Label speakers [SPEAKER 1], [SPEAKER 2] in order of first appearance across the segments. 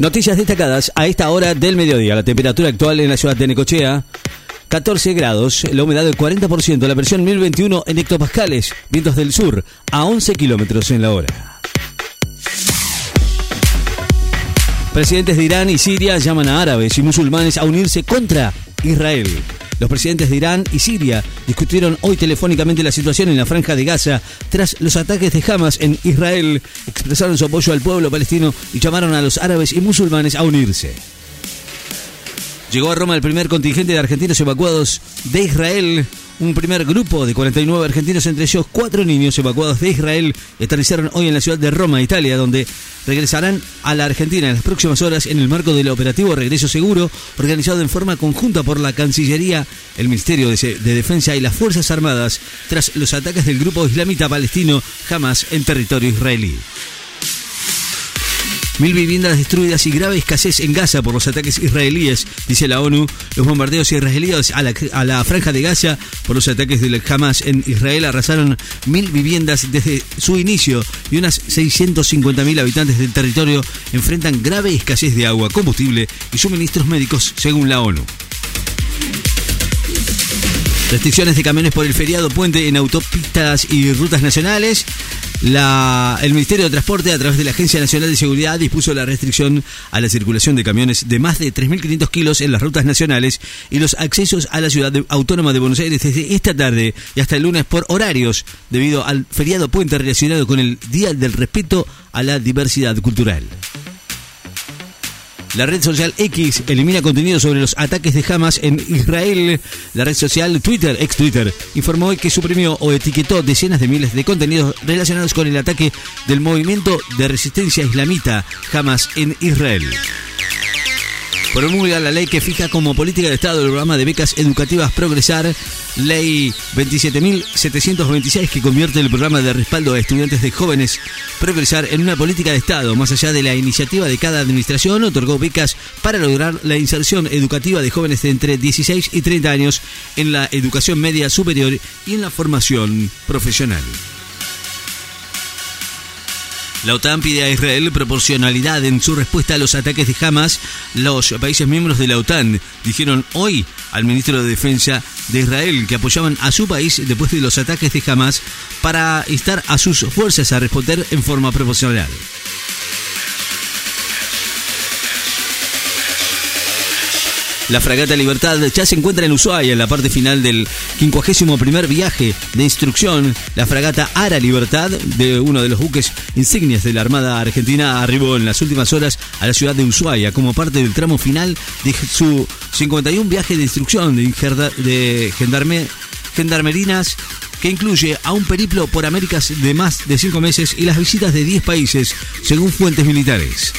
[SPEAKER 1] Noticias destacadas a esta hora del mediodía. La temperatura actual en la ciudad de Necochea, 14 grados, la humedad del 40%, la presión 1021 en hectopascales, vientos del sur a 11 kilómetros en la hora. Presidentes de Irán y Siria llaman a árabes y musulmanes a unirse contra Israel. Los presidentes de Irán y Siria discutieron hoy telefónicamente la situación en la franja de Gaza tras los ataques de Hamas en Israel, expresaron su apoyo al pueblo palestino y llamaron a los árabes y musulmanes a unirse. Llegó a Roma el primer contingente de argentinos evacuados de Israel un primer grupo de 49 argentinos, entre ellos cuatro niños evacuados de Israel, aterrizaron hoy en la ciudad de Roma, Italia, donde regresarán a la Argentina en las próximas horas en el marco del operativo Regreso Seguro, organizado en forma conjunta por la Cancillería, el Ministerio de, de Defensa y las Fuerzas Armadas, tras los ataques del grupo islamita palestino Hamas en territorio israelí. Mil viviendas destruidas y grave escasez en Gaza por los ataques israelíes, dice la ONU. Los bombardeos israelíes a la, franja de Gaza por los ataques del Hamas en Israel arrasaron mil viviendas desde su inicio y unas 650.000 habitantes del territorio enfrentan grave escasez de agua, combustible y suministros médicos, según la ONU. Restricciones de camiones por el feriado puente en autopistas y rutas nacionales. El Ministerio de Transporte, a través de la Agencia Nacional de Seguridad, dispuso la restricción a la circulación de camiones de más de 3.500 kilos en las rutas nacionales y los accesos a la ciudad autónoma de Buenos Aires desde esta tarde y hasta el lunes por horarios, debido al feriado puente relacionado con el Día del Respeto a la Diversidad Cultural. La red social X elimina contenido sobre los ataques de Hamas en Israel. La red social Twitter, ex Twitter, informó que suprimió o etiquetó decenas de miles de contenidos relacionados con el ataque del movimiento de resistencia islamita Hamas en Israel promulga la ley que fija como política de Estado el programa de becas educativas Progresar, ley 27.726 que convierte el programa de respaldo a estudiantes de jóvenes Progresar en una política de Estado. Más allá de la iniciativa de cada administración, otorgó becas para lograr la inserción educativa de jóvenes de entre 16 y 30 años en la educación media superior y en la formación profesional. La OTAN pide a Israel proporcionalidad en su respuesta a los ataques de Hamas. Los países miembros de la OTAN dijeron hoy al ministro de Defensa de Israel que apoyaban a su país después de los ataques de Hamas para instar a sus fuerzas a responder en forma proporcional. La fragata Libertad ya se encuentra en Ushuaia, en la parte final del 51 primer viaje de instrucción. La fragata Ara Libertad, de uno de los buques insignias de la Armada Argentina, arribó en las últimas horas a la ciudad de Ushuaia como parte del tramo final de su 51 viaje de instrucción de, gendarme, gendarmerinas que incluye a un periplo por Américas de más de 5 meses y las visitas de 10 países, según fuentes militares.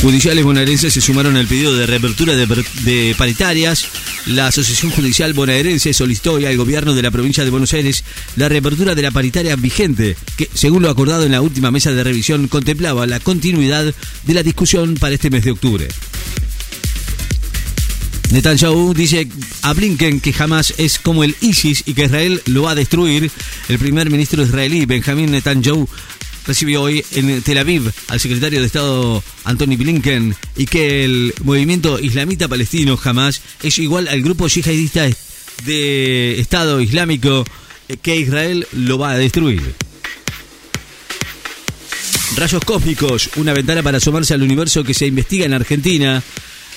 [SPEAKER 1] Judiciales bonaerenses se sumaron al pedido de reapertura de, paritarias. La Asociación Judicial Bonaerense solicitó al gobierno de la provincia de Buenos Aires la reapertura de la paritaria vigente, que, según lo acordado en la última mesa de revisión, contemplaba la continuidad de la discusión para este mes de octubre. Netanyahu dice a Blinken que jamás es como el ISIS y que Israel lo va a destruir. El primer ministro israelí, Benjamín Netanyahu, recibió hoy en Tel Aviv al secretario de Estado Anthony Blinken y que el movimiento islamita palestino jamás es igual al grupo yihadista de Estado Islámico que Israel lo va a destruir. Rayos cósmicos, una ventana para asomarse al universo que se investiga en Argentina.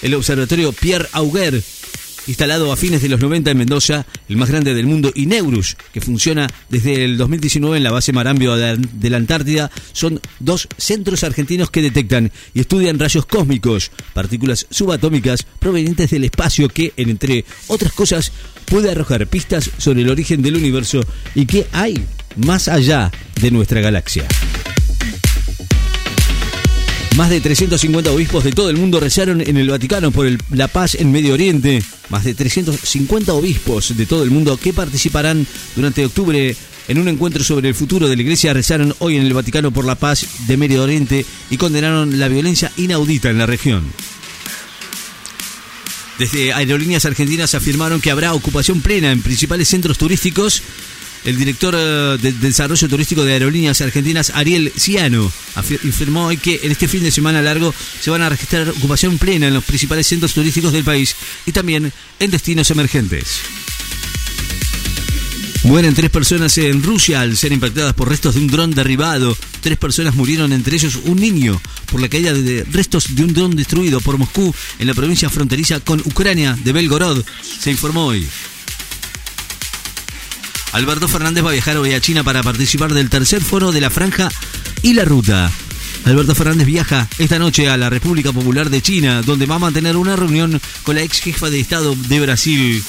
[SPEAKER 1] El observatorio Pierre Auger instalado a fines de los 90 en Mendoza, el más grande del mundo, y Neurus, que funciona desde el 2019 en la base Marambio de la Antártida, son dos centros argentinos que detectan y estudian rayos cósmicos, partículas subatómicas provenientes del espacio que, entre otras cosas, puede arrojar pistas sobre el origen del universo y qué hay más allá de nuestra galaxia. Más de 350 obispos de todo el mundo rezaron en el Vaticano por la paz en Medio Oriente. Más de 350 obispos de todo el mundo que participarán durante octubre en un encuentro sobre el futuro de la Iglesia rezaron hoy en el Vaticano por la paz de Medio Oriente y condenaron la violencia inaudita en la región. Desde Aerolíneas Argentinas afirmaron que habrá ocupación plena en principales centros turísticos El director eh, de Desarrollo Turístico de Aerolíneas Argentinas, Ariel Ciano, informó hoy que en este fin de semana largo se van a registrar ocupación plena en los principales centros turísticos del país y también en destinos emergentes. Mueren tres personas en Rusia al ser impactadas por restos de un dron derribado. Tres personas murieron, entre ellos un niño, por la caída de restos de un dron destruido por Moscú en la provincia fronteriza con Ucrania de Belgorod, se informó hoy. Alberto Fernández va a viajar hoy a China para participar del tercer foro de la franja y la ruta. Alberto Fernández viaja esta noche a la República Popular de China, donde va a mantener una reunión con la ex jefa de Estado de Brasil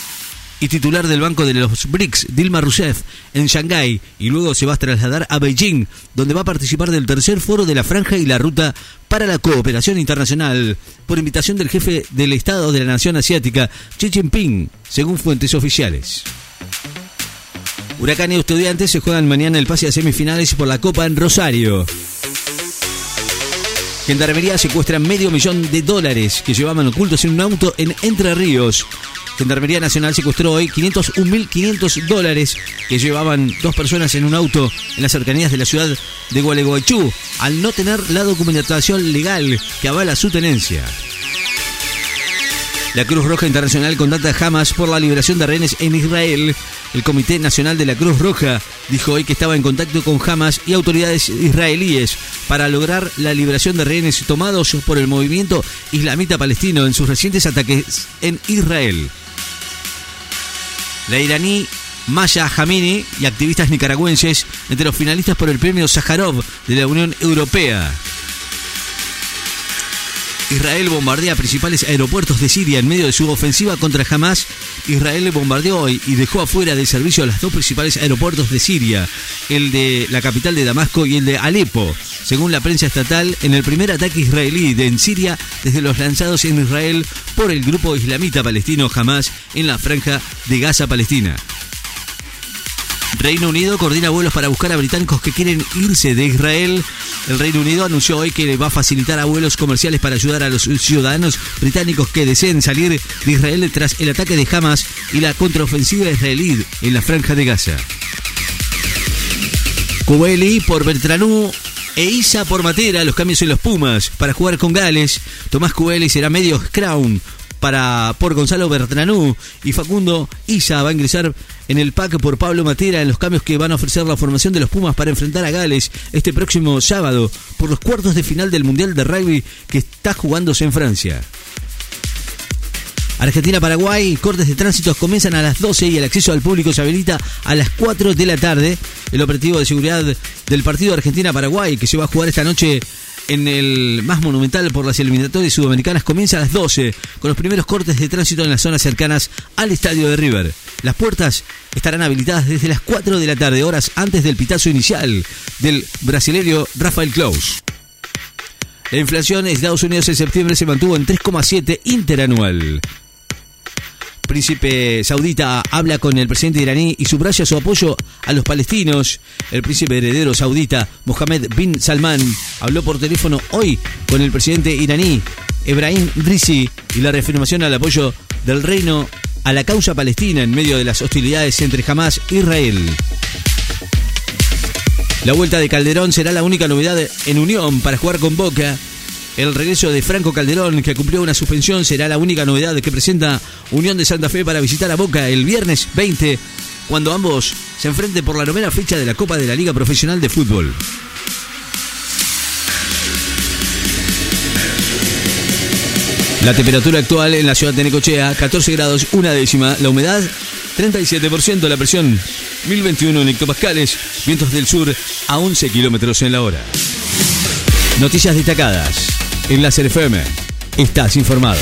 [SPEAKER 1] y titular del Banco de los BRICS, Dilma Rousseff, en Shanghái, y luego se va a trasladar a Beijing, donde va a participar del tercer foro de la franja y la ruta para la cooperación internacional, por invitación del jefe del Estado de la Nación Asiática, Xi Jinping, según fuentes oficiales. Huracán y Estudiantes se juegan mañana el pase a semifinales por la Copa en Rosario. Gendarmería secuestra medio millón de dólares que llevaban ocultos en un auto en Entre Ríos. Gendarmería Nacional secuestró hoy 501.500 dólares que llevaban dos personas en un auto en las cercanías de la ciudad de Gualeguaychú, al no tener la documentación legal que avala su tenencia. La Cruz Roja Internacional contacta a Hamas por la liberación de rehenes en Israel. El Comité Nacional de la Cruz Roja dijo hoy que estaba en contacto con Hamas y autoridades israelíes para lograr la liberación de rehenes tomados por el movimiento islamita palestino en sus recientes ataques en Israel. La iraní Maya Jamini y activistas nicaragüenses entre los finalistas por el premio Sájarov de la Unión Europea. Israel bombardea principales aeropuertos de Siria en medio de su ofensiva contra Hamas. Israel bombardeó hoy y dejó afuera de servicio los dos principales aeropuertos de Siria, el de la capital de Damasco y el de Alepo, según la prensa estatal, en el primer ataque israelí de en Siria desde los lanzados en Israel por el grupo islamita palestino Hamas en la franja de Gaza Palestina. Reino Unido coordina vuelos para buscar a británicos que quieren irse de Israel. El Reino Unido anunció hoy que va a facilitar a vuelos comerciales para ayudar a los ciudadanos británicos que deseen salir de Israel tras el ataque de Hamas y la contraofensiva israelí en la franja de Gaza. Cubeli por Beltranú e Isa por Matera, los cambios en los Pumas para jugar con Gales. Tomás Cubeli será medio Crown para por Gonzalo Bertranú y Facundo Isa va a ingresar en el pack por Pablo Matera en los cambios que van a ofrecer la formación de los Pumas para enfrentar a Gales este próximo sábado por los cuartos de final del Mundial de Rugby que está jugándose en Francia. Argentina-Paraguay, cortes de tránsito comienzan a las 12 y el acceso al público se habilita a las 4 de la tarde. El operativo de seguridad del partido Argentina-Paraguay que se va a jugar esta noche en el más monumental por las eliminatorias sudamericanas comienza a las 12 con los primeros cortes de tránsito en las zonas cercanas al estadio de River. Las puertas estarán habilitadas desde las 4 de la tarde, horas antes del pitazo inicial del brasileño Rafael Klaus. La inflación en Estados Unidos en septiembre se mantuvo en 3,7 interanual príncipe saudita habla con el presidente iraní y subraya su apoyo a los palestinos. El príncipe heredero saudita Mohammed bin Salman habló por teléfono hoy con el presidente iraní Ebrahim Risi y la reafirmación al apoyo del reino a la causa palestina en medio de las hostilidades entre Hamas e Israel. La vuelta de Calderón será la única novedad en Unión para jugar con Boca el regreso de Franco Calderón, que cumplió una suspensión, será la única novedad que presenta Unión de Santa Fe para visitar a Boca el viernes 20, cuando ambos se enfrenten por la novena fecha de la Copa de la Liga Profesional de Fútbol. La temperatura actual en la ciudad de Necochea, 14 grados, una décima. La humedad, 37%. La presión, 1021 en hectopascales. Vientos del sur a 11 kilómetros en la hora. Noticias destacadas. En la FM. Estás informado.